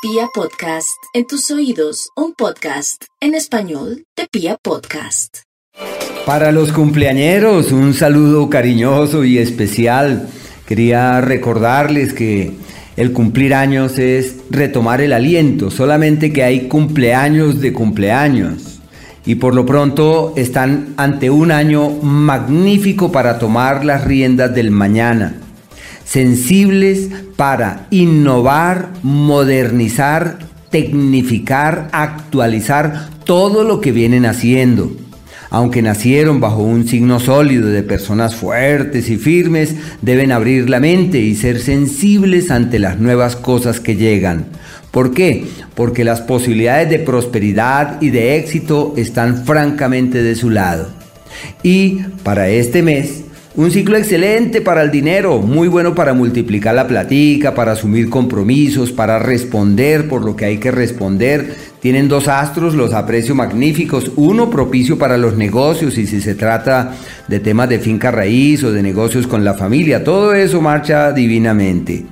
Pia Podcast, en tus oídos, un podcast en español de Pia Podcast. Para los cumpleañeros, un saludo cariñoso y especial. Quería recordarles que el cumplir años es retomar el aliento, solamente que hay cumpleaños de cumpleaños. Y por lo pronto están ante un año magnífico para tomar las riendas del mañana sensibles para innovar, modernizar, tecnificar, actualizar todo lo que vienen haciendo. Aunque nacieron bajo un signo sólido de personas fuertes y firmes, deben abrir la mente y ser sensibles ante las nuevas cosas que llegan. ¿Por qué? Porque las posibilidades de prosperidad y de éxito están francamente de su lado. Y para este mes, un ciclo excelente para el dinero, muy bueno para multiplicar la platica, para asumir compromisos, para responder por lo que hay que responder. Tienen dos astros, los aprecio magníficos. Uno propicio para los negocios y si se trata de temas de finca raíz o de negocios con la familia, todo eso marcha divinamente.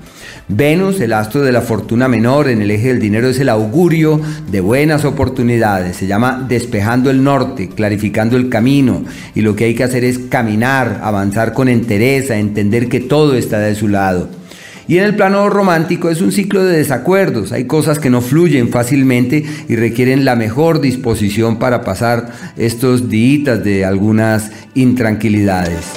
Venus, el astro de la fortuna menor en el eje del dinero, es el augurio de buenas oportunidades. Se llama despejando el norte, clarificando el camino. Y lo que hay que hacer es caminar, avanzar con entereza, entender que todo está de su lado. Y en el plano romántico es un ciclo de desacuerdos. Hay cosas que no fluyen fácilmente y requieren la mejor disposición para pasar estos días de algunas intranquilidades.